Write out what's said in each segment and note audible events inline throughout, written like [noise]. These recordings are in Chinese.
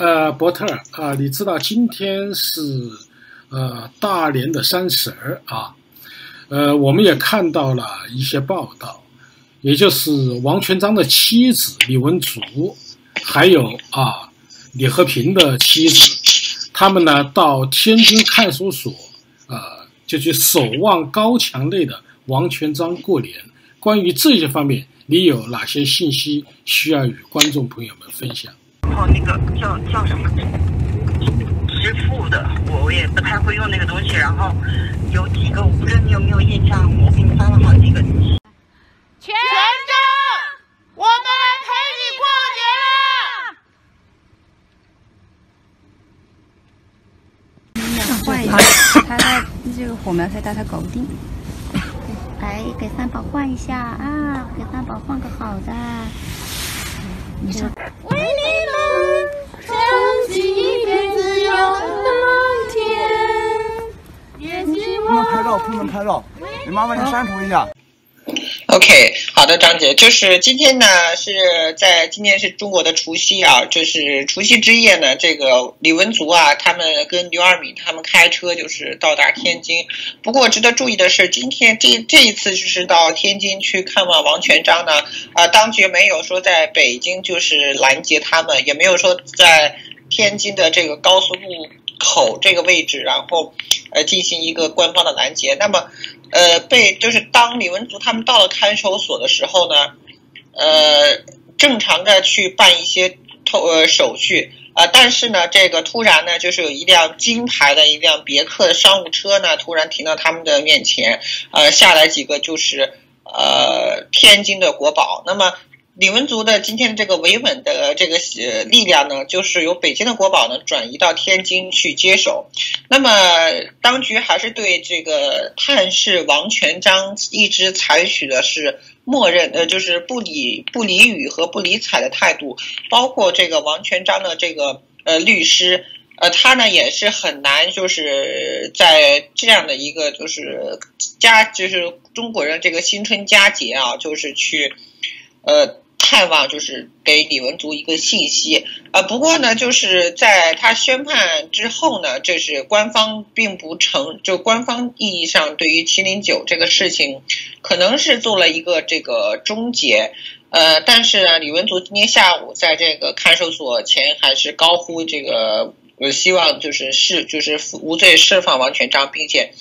呃，伯特啊，你知道今天是呃大年的三十儿啊，呃，我们也看到了一些报道，也就是王全璋的妻子李文竹，还有啊李和平的妻子，他们呢到天津看守所，呃，就去守望高墙内的王全章过年。关于这些方面。你有哪些信息需要与观众朋友们分享？哦，那个叫叫什么支付的，我我也不太会用那个东西。然后有几个，我不知道你有没有印象，我给你发了好几个。全家，我们来陪你过年了。换一下，他他这个火苗太大，他搞不定。来给三宝换一下啊！给三宝换个好的。为你们撑起一片自由的蓝天。不能拍照，不能拍照。你麻烦你删除一下。OK，好的，张姐，就是今天呢是在今天是中国的除夕啊，就是除夕之夜呢，这个李文足啊，他们跟刘二敏他们开车就是到达天津。不过值得注意的是，今天这这一次就是到天津去看望王全章呢，啊，当局没有说在北京就是拦截他们，也没有说在天津的这个高速路口这个位置，然后呃进行一个官方的拦截。那么。呃，被就是当李文足他们到了看守所的时候呢，呃，正常的去办一些透呃手续啊，但是呢，这个突然呢，就是有一辆金牌的一辆别克商务车呢，突然停到他们的面前，呃，下来几个就是呃天津的国宝，那么。李文足的今天这个维稳的这个呃力量呢，就是由北京的国宝呢转移到天津去接手。那么当局还是对这个探视王全璋一直采取的是默认呃，就是不理不理语和不理睬的态度。包括这个王全璋的这个呃律师呃，他呢也是很难就是在这样的一个就是佳就是中国人这个新春佳节啊，就是去呃。盼望就是给李文足一个信息，呃，不过呢，就是在他宣判之后呢，这是官方并不承，就官方意义上对于七零九这个事情，可能是做了一个这个终结，呃，但是呢，李文足今天下午在这个看守所前还是高呼这个，呃，希望就是释就是无罪释放王全章，并且，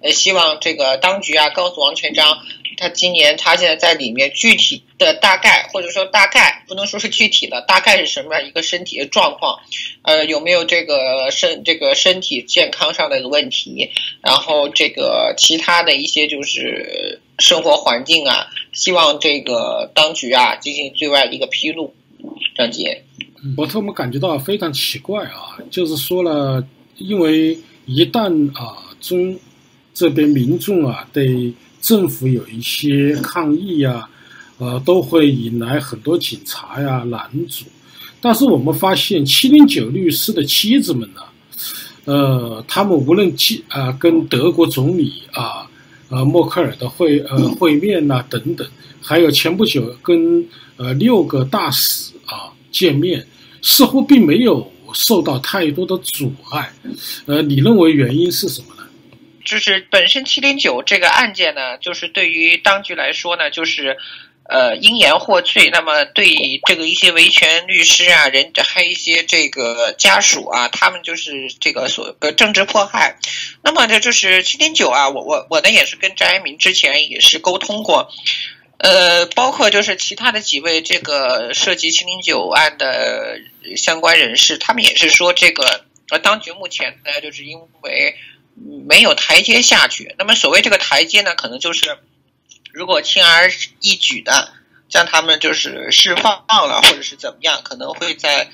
呃，希望这个当局啊告诉王全章。他今年他现在在里面具体的大概或者说大概不能说是具体的大概是什么样一个身体的状况，呃有没有这个身这个身体健康上的一个问题，然后这个其他的一些就是生活环境啊，希望这个当局啊进行对外的一个披露。张杰，我特么感觉到非常奇怪啊，就是说了，因为一旦啊中这边民众啊对。政府有一些抗议呀，呃，都会引来很多警察呀拦阻。但是我们发现，七零九律师的妻子们呢，呃，他们无论去啊跟德国总理啊，呃默克尔的会呃会面呐等等，还有前不久跟呃六个大使啊见面，似乎并没有受到太多的阻碍。呃，你认为原因是什么呢？就是本身七零九这个案件呢，就是对于当局来说呢，就是呃因言获罪。那么对这个一些维权律师啊，人还有一些这个家属啊，他们就是这个所呃政治迫害。那么这就是七零九啊，我我我呢也是跟张爱民之前也是沟通过，呃，包括就是其他的几位这个涉及七零九案的相关人士，他们也是说这个呃当局目前呢，就是因为。没有台阶下去。那么，所谓这个台阶呢，可能就是如果轻而易举的将他们就是释放了，或者是怎么样，可能会在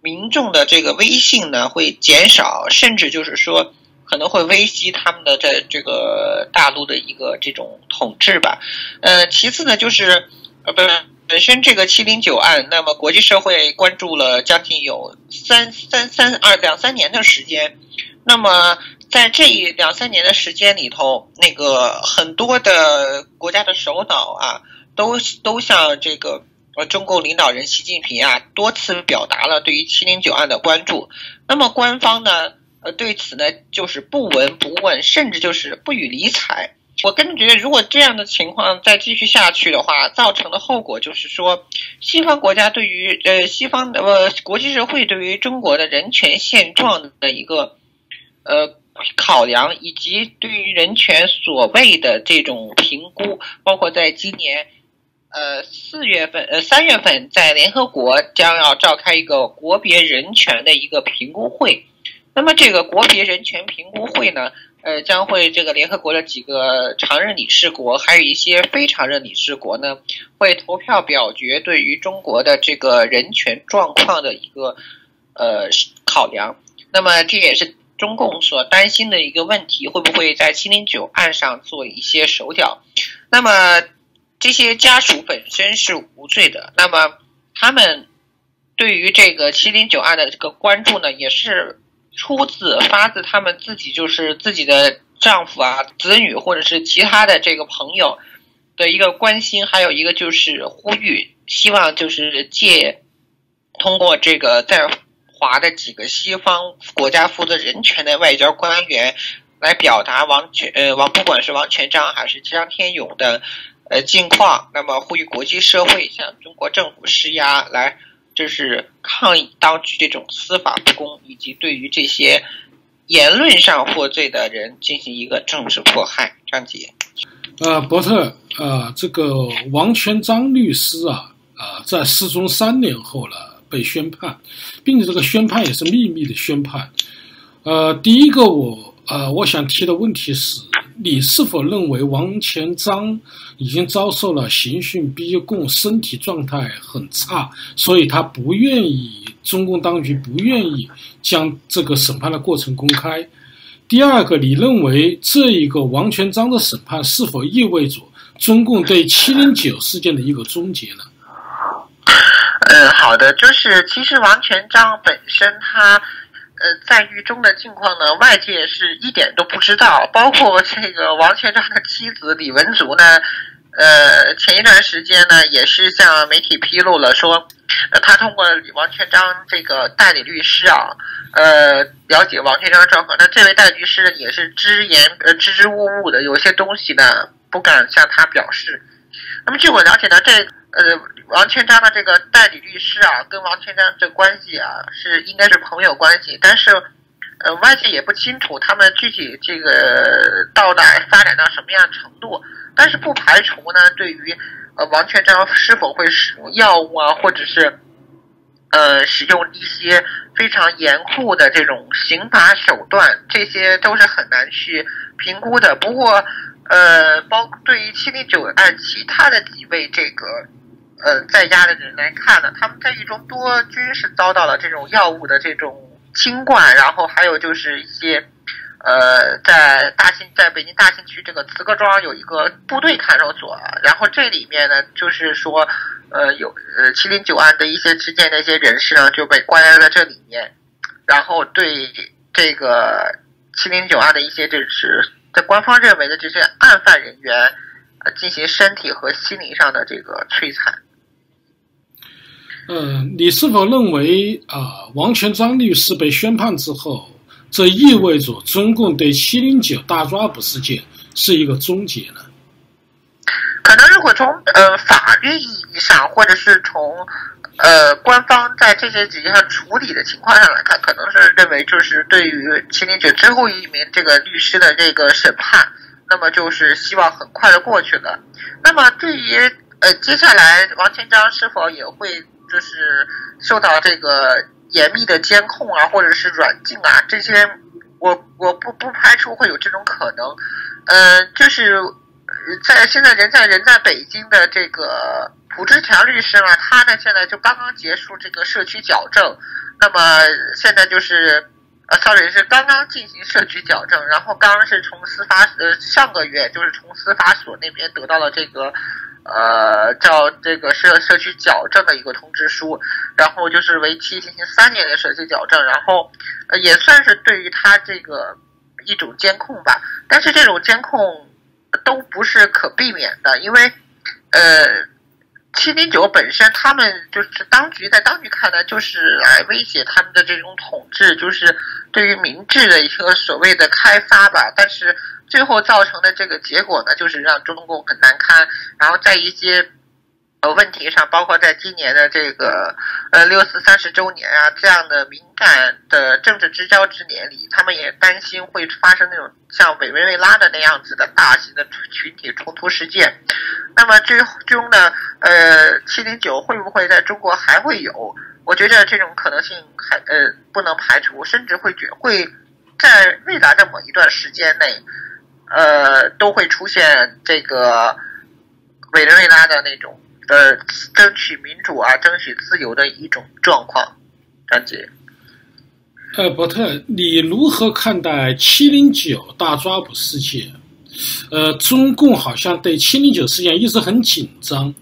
民众的这个威信呢会减少，甚至就是说可能会危及他们的在这个大陆的一个这种统治吧。呃，其次呢，就是呃本本身这个七零九案，那么国际社会关注了将近有三三三二两三年的时间，那么。在这一两三年的时间里头，那个很多的国家的首脑啊，都都向这个呃，中共领导人习近平啊多次表达了对于七零九案的关注。那么官方呢，呃，对此呢就是不闻不问，甚至就是不予理睬。我个人觉得，如果这样的情况再继续下去的话，造成的后果就是说，西方国家对于呃西方呃国际社会对于中国的人权现状的一个呃考量，以及对于人权所谓的这种评估，包括在今年呃四月份呃三月份，在联合国将要召开一个国别人权的一个评估会。那么这个国别人权评估会呢？呃，将会这个联合国的几个常任理事国，还有一些非常任理事国呢，会投票表决对于中国的这个人权状况的一个呃考量。那么这也是中共所担心的一个问题，会不会在七零九案上做一些手脚？那么这些家属本身是无罪的，那么他们对于这个七零九案的这个关注呢，也是。出自发自他们自己，就是自己的丈夫啊、子女或者是其他的这个朋友的一个关心，还有一个就是呼吁，希望就是借通过这个在华的几个西方国家负责人权的外交官员来表达王权呃王不管是王全章还是张天勇的呃近况，那么呼吁国际社会向中国政府施压来。就是抗议当局这种司法不公，以及对于这些言论上获罪的人进行一个政治迫害。张杰，呃，伯特，呃，这个王全章律师啊，啊，在失踪三年后了被宣判，并且这个宣判也是秘密的宣判。呃，第一个我呃我想提的问题是。你是否认为王全璋已经遭受了刑讯逼供，身体状态很差，所以他不愿意，中共当局不愿意将这个审判的过程公开？第二个，你认为这一个王全璋的审判是否意味着中共对七零九事件的一个终结呢？嗯，好的，就是其实王全璋本身他。呃，在狱中的境况呢，外界是一点都不知道。包括这个王全璋的妻子李文竹呢，呃，前一段时间呢，也是向媒体披露了说，呃，他通过王全璋这个代理律师啊，呃，了解王全璋的状况。那这位代理律师呢，也是支言呃支支吾吾的，有些东西呢不敢向他表示。那么据我了解呢，这呃。王全章的这个代理律师啊，跟王全章这关系啊，是应该是朋友关系，但是，呃，外界也不清楚他们具体这个到达发展到什么样程度，但是不排除呢，对于呃王全章是否会使用药物啊，或者是呃使用一些非常严酷的这种刑罚手段，这些都是很难去评估的。不过，呃，包对于七零九案其他的几位这个。呃，在家的人来看呢，他们在狱中多均是遭到了这种药物的这种侵灌，然后还有就是一些，呃，在大兴在北京大兴区这个慈各庄有一个部队看守所，然后这里面呢，就是说，呃，有呃七零九案的一些之间的一些人士呢就被关押在这里面，然后对这个七零九案的一些就是在官方认为的这些案犯人员，呃，进行身体和心理上的这个摧残。嗯，你是否认为啊，王全璋律师被宣判之后，这意味着中共对七零九大抓捕事件是一个终结呢？可能如果从呃法律意义上，或者是从呃官方在这些几件上处理的情况上来看，可能是认为就是对于七零九最后一名这个律师的这个审判，那么就是希望很快的过去了。那么对于呃接下来王全璋是否也会？就是受到这个严密的监控啊，或者是软禁啊，这些我我不不排除会有这种可能。呃，就是在现在人在人在北京的这个蒲志强律师呢，他呢现在就刚刚结束这个社区矫正，那么现在就是呃，sorry 是刚刚进行社区矫正，然后刚刚是从司法呃上个月就是从司法所那边得到了这个。呃，叫这个社社区矫正的一个通知书，然后就是为期进行三年的社区矫正，然后也算是对于他这个一种监控吧。但是这种监控都不是可避免的，因为呃七零九本身，他们就是当局在当局看来，就是来威胁他们的这种统治，就是对于明智的一个所谓的开发吧。但是最后造成的这个结果呢，就是让中共很难堪。然后在一些呃问题上，包括在今年的这个呃六四三十周年啊这样的敏感的政治之交之年里，他们也担心会发生那种像委内瑞拉的那样子的大型的群体冲突事件。那么最终呢，呃，七零九会不会在中国还会有？我觉得这种可能性还呃不能排除，甚至会觉会在未来的某一段时间内，呃，都会出现这个委内瑞拉的那种呃争取民主啊、争取自由的一种状况。张杰，呃，伯特，你如何看待七零九大抓捕事件？呃，中共好像对七零九事件一直很紧张。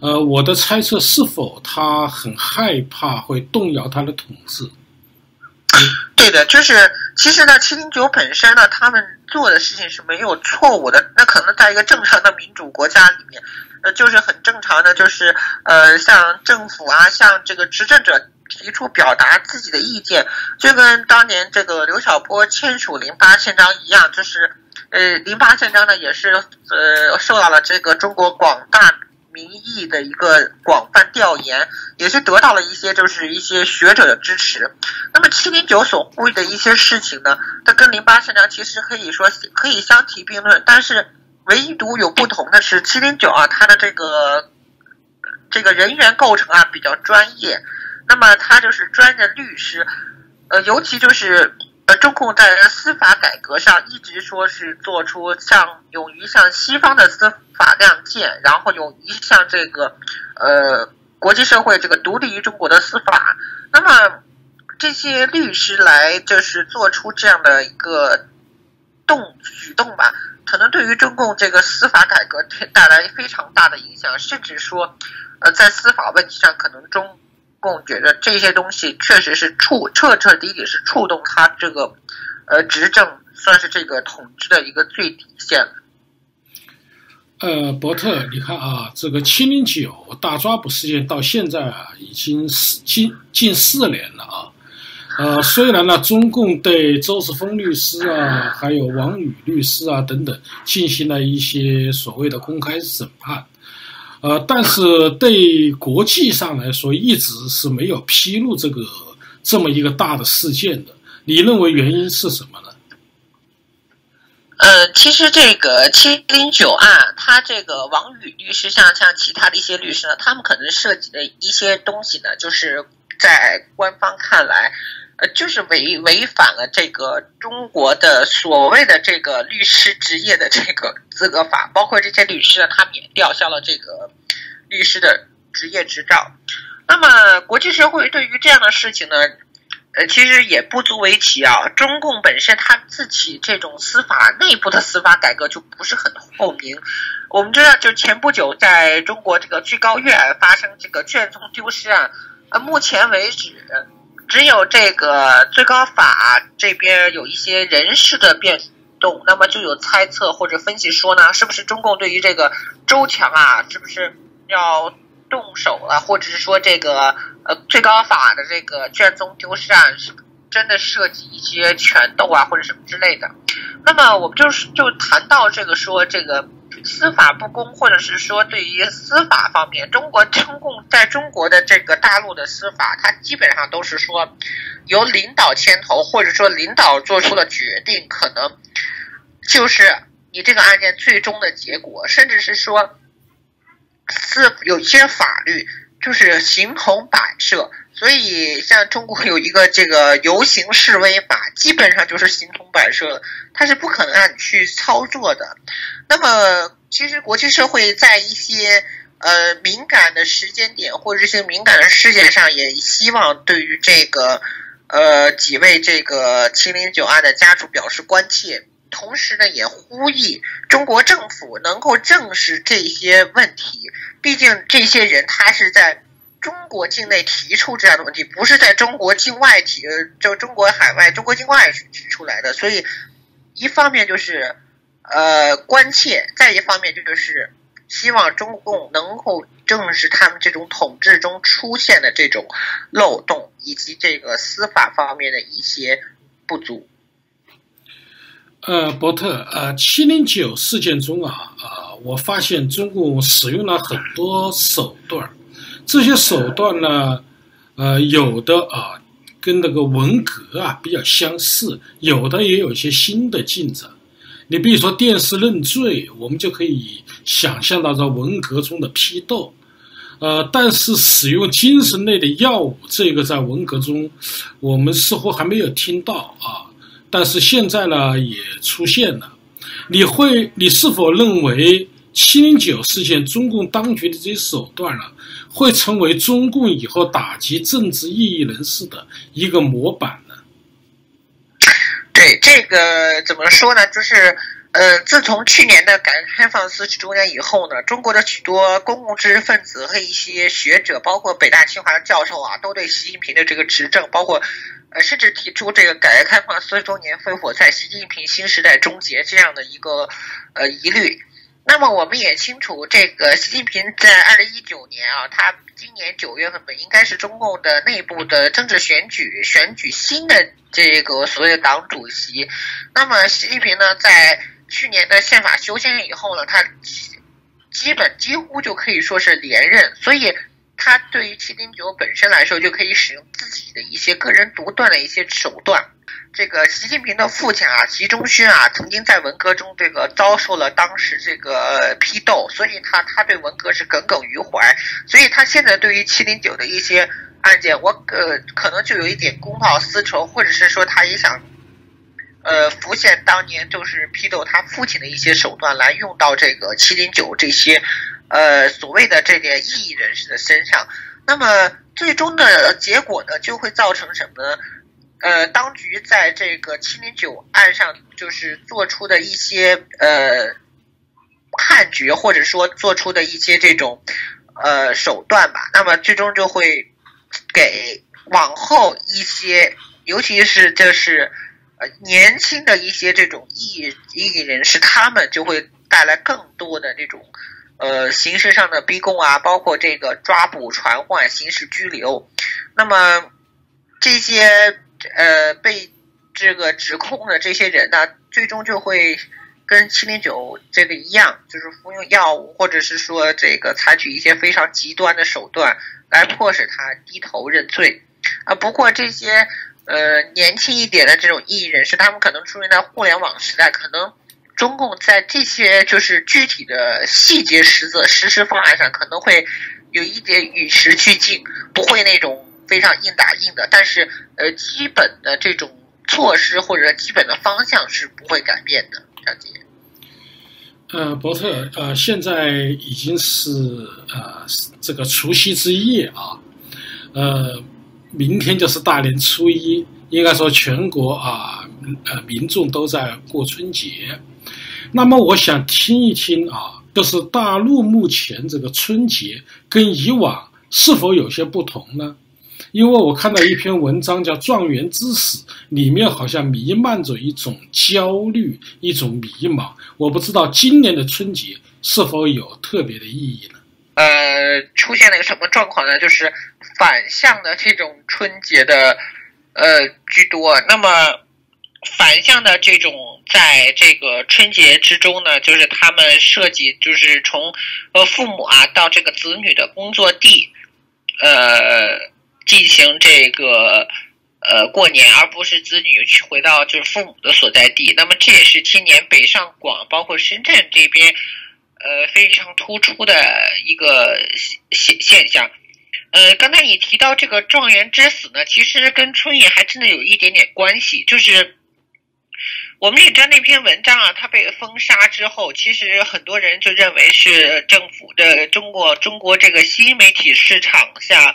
呃，我的猜测是否他很害怕会动摇他的统治？[coughs] 对的，就是其实呢，七零九本身呢，他们做的事情是没有错误的。那可能在一个正常的民主国家里面，呃，就是很正常的，就是呃，向政府啊，向这个执政者提出表达自己的意见，就跟当年这个刘晓波签署零八宪章一样，就是呃，零八宪章呢也是呃受到了这个中国广大。民意的一个广泛调研，也是得到了一些就是一些学者的支持。那么七零九所呼吁的一些事情呢，它跟零八宪章其实可以说可以相提并论，但是唯独有不同的是七零九啊，它的这个这个人员构成啊比较专业，那么他就是专业的律师，呃，尤其就是呃中共在司法改革上一直说是做出像勇于向西方的司。法亮剑，然后勇于向这个，呃，国际社会这个独立于中国的司法，那么这些律师来就是做出这样的一个动举动吧，可能对于中共这个司法改革带来非常大的影响，甚至说，呃，在司法问题上，可能中共觉得这些东西确实是触彻彻底底是触动他这个，呃，执政算是这个统治的一个最底线了。呃，伯特，你看啊，这个七零九大抓捕事件到现在啊，已经四近近四年了啊。呃，虽然呢，中共对周世峰律师啊，还有王宇律师啊等等进行了一些所谓的公开审判，呃，但是对国际上来说，一直是没有披露这个这么一个大的事件的。你认为原因是什么呢？呃，其实这个七零九案，他这个王宇律师，像像其他的一些律师呢，他们可能涉及的一些东西呢，就是在官方看来，呃，就是违违反了这个中国的所谓的这个律师职业的这个资格法，包括这些律师呢，他们也吊销了这个律师的职业执照。那么，国际社会对于这样的事情呢？呃，其实也不足为奇啊。中共本身他自己这种司法内部的司法改革就不是很透明。我们知道，就前不久在中国这个最高院发生这个卷宗丢失案，呃，目前为止只有这个最高法这边有一些人事的变动，那么就有猜测或者分析说呢，是不是中共对于这个周强啊，是不是要？动手了，或者是说这个呃最高法的这个卷宗丢失案是真的涉及一些权斗啊或者什么之类的。那么我们就是就谈到这个说这个司法不公，或者是说对于司法方面，中国 [laughs] 中共在中国的这个大陆的司法，它基本上都是说由领导牵头，或者说领导做出的决定，可能就是你这个案件最终的结果，甚至是说。是有些法律就是形同摆设，所以像中国有一个这个游行示威法，基本上就是形同摆设，它是不可能让你去操作的。那么，其实国际社会在一些呃敏感的时间点或者一些敏感的事件上，也希望对于这个呃几位这个七零九案的家属表示关切。同时呢，也呼吁中国政府能够正视这些问题。毕竟这些人他是在中国境内提出这样的问题，不是在中国境外提，呃就中国海外、中国境外提出来的。所以，一方面就是呃关切，再一方面这就是希望中共能够正视他们这种统治中出现的这种漏洞，以及这个司法方面的一些不足。呃，伯特，呃，七零九事件中啊，啊，我发现中共使用了很多手段，这些手段呢，呃，有的啊，跟那个文革啊比较相似，有的也有一些新的进展。你比如说电视认罪，我们就可以想象到这文革中的批斗，呃，但是使用精神类的药物，这个在文革中我们似乎还没有听到啊。但是现在呢，也出现了。你会，你是否认为七零九事件中共当局的这些手段呢，会成为中共以后打击政治异议人士的一个模板呢？对这个怎么说呢？就是呃，自从去年的改革开放四十周年以后呢，中国的许多公共知识分子和一些学者，包括北大清华的教授啊，都对习近平的这个执政，包括。呃，甚至提出这个改革开放四十周年烽火在习近平新时代终结这样的一个呃疑虑。那么我们也清楚，这个习近平在二零一九年啊，他今年九月份本应该是中共的内部的政治选举，选举新的这个所谓的党主席。那么习近平呢，在去年的宪法修宪以后呢，他基本几乎就可以说是连任，所以。他对于七零九本身来说，就可以使用自己的一些个人独断的一些手段。这个习近平的父亲啊，习仲勋啊，曾经在文革中这个遭受了当时这个批斗，所以他他对文革是耿耿于怀。所以他现在对于七零九的一些案件，我呃可能就有一点公报私仇，或者是说他也想，呃浮现当年就是批斗他父亲的一些手段，来用到这个七零九这些。呃，所谓的这点异议人士的身上，那么最终的结果呢，就会造成什么呢？呃，当局在这个七零九案上，就是做出的一些呃判决，或者说做出的一些这种呃手段吧，那么最终就会给往后一些，尤其是就是呃年轻的一些这种异异议人士，他们就会带来更多的这种。呃，刑事上的逼供啊，包括这个抓捕、传唤、刑事拘留，那么这些呃被这个指控的这些人呢，最终就会跟七零九这个一样，就是服用药物，或者是说这个采取一些非常极端的手段来迫使他低头认罪啊。不过这些呃年轻一点的这种艺人士，他们可能出生在互联网时代，可能。中共在这些就是具体的细节实则实施方案上，可能会有一点与时俱进，不会那种非常硬打硬的。但是，呃，基本的这种措施或者基本的方向是不会改变的。张杰，呃，伯特，呃，现在已经是呃这个除夕之夜啊，呃，明天就是大年初一，应该说全国啊，呃，民众都在过春节。那么我想听一听啊，就是大陆目前这个春节跟以往是否有些不同呢？因为我看到一篇文章叫《状元之死》，里面好像弥漫着一种焦虑、一种迷茫。我不知道今年的春节是否有特别的意义呢？呃，出现了一个什么状况呢？就是反向的这种春节的呃居多。那么。反向的这种，在这个春节之中呢，就是他们设计，就是从呃父母啊到这个子女的工作地，呃进行这个呃过年，而不是子女去回到就是父母的所在地。那么这也是今年北上广包括深圳这边呃非常突出的一个现现象。呃，刚才你提到这个状元之死呢，其实跟春运还真的有一点点关系，就是。我们也知道那篇文章啊，它被封杀之后，其实很多人就认为是政府的中国中国这个新媒体市场下，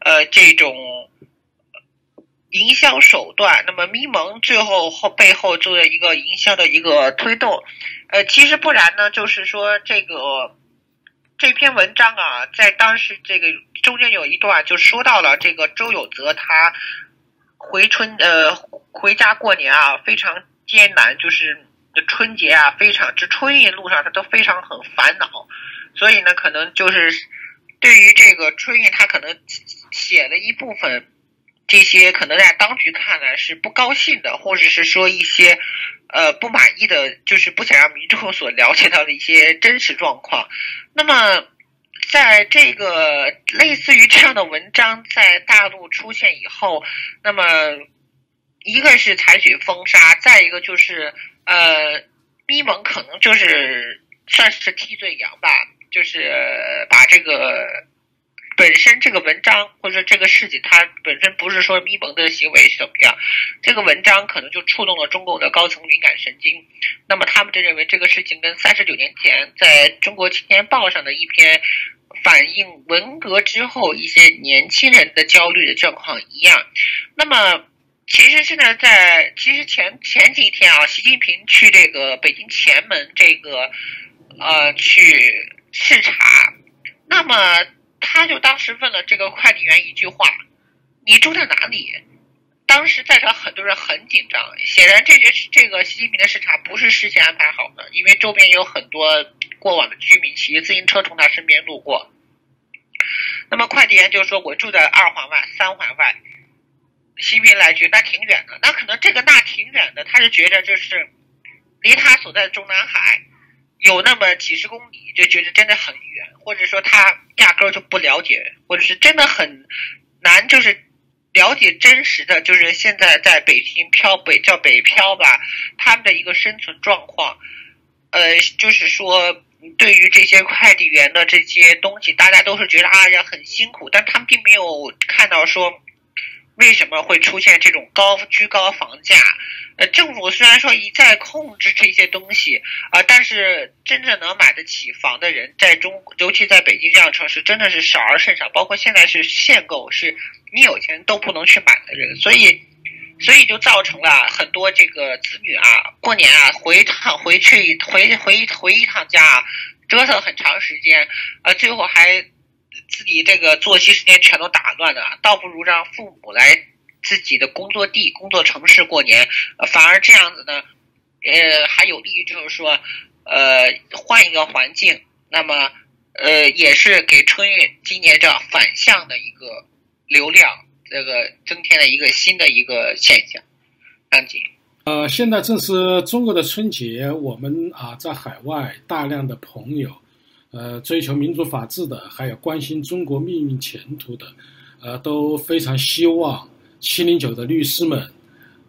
呃，这种营销手段。那么咪蒙最后后背后做的一个营销的一个推动，呃，其实不然呢，就是说这个这篇文章啊，在当时这个中间有一段就说到了这个周有泽他回春呃回家过年啊，非常。艰难就是春节啊，非常这春运路上他都非常很烦恼，所以呢，可能就是对于这个春运，他可能写了一部分这些可能在当局看来是不高兴的，或者是说一些呃不满意的，就是不想让民众所了解到的一些真实状况。那么，在这个类似于这样的文章在大陆出现以后，那么一个是采取封杀，再一个就是呃，咪蒙可能就是算是替罪羊吧，就是把这个本身这个文章或者这个事情，它本身不是说咪蒙的行为是怎么样，这个文章可能就触动了中共的高层敏感神经，那么他们就认为这个事情跟三十九年前在中国青年报上的一篇反映文革之后一些年轻人的焦虑的状况一样，那么。其实现在在，其实前前几天啊，习近平去这个北京前门这个，呃，去视察，那么他就当时问了这个快递员一句话：“你住在哪里？”当时在场很多人很紧张，显然这些这个习近平的视察不是事先安排好的，因为周边有很多过往的居民骑自行车从他身边路过。那么快递员就说：“我住在二环外、三环外。”习近平来句，那挺远的，那可能这个那挺远的，他是觉得就是离他所在的中南海有那么几十公里，就觉得真的很远，或者说他压根儿就不了解，或者是真的很难，就是了解真实的，就是现在在北京漂北叫北漂吧，他们的一个生存状况，呃，就是说对于这些快递员的这些东西，大家都是觉得啊呀很辛苦，但他们并没有看到说。为什么会出现这种高居高房价？呃，政府虽然说一再控制这些东西啊，但是真正能买得起房的人，在中，尤其在北京这样城市，真的是少而甚少。包括现在是限购，是你有钱都不能去买的人，所以，所以就造成了很多这个子女啊，过年啊回趟回去回回回一趟家，折腾很长时间，呃，最后还。自己这个作息时间全都打乱了，倒不如让父母来自己的工作地、工作城市过年，反而这样子呢，呃，还有利于就是说，呃，换一个环境，那么，呃，也是给春运今年这样反向的一个流量，这个增添了一个新的一个现象。张姐，呃，现在正是中国的春节，我们啊，在海外大量的朋友。呃，追求民主法治的，还有关心中国命运前途的，呃，都非常希望七零九的律师们，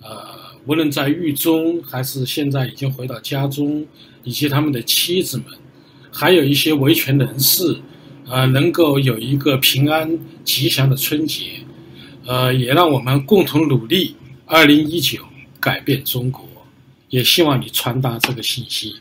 呃，无论在狱中还是现在已经回到家中，以及他们的妻子们，还有一些维权人士，呃，能够有一个平安吉祥的春节，呃，也让我们共同努力，二零一九改变中国，也希望你传达这个信息。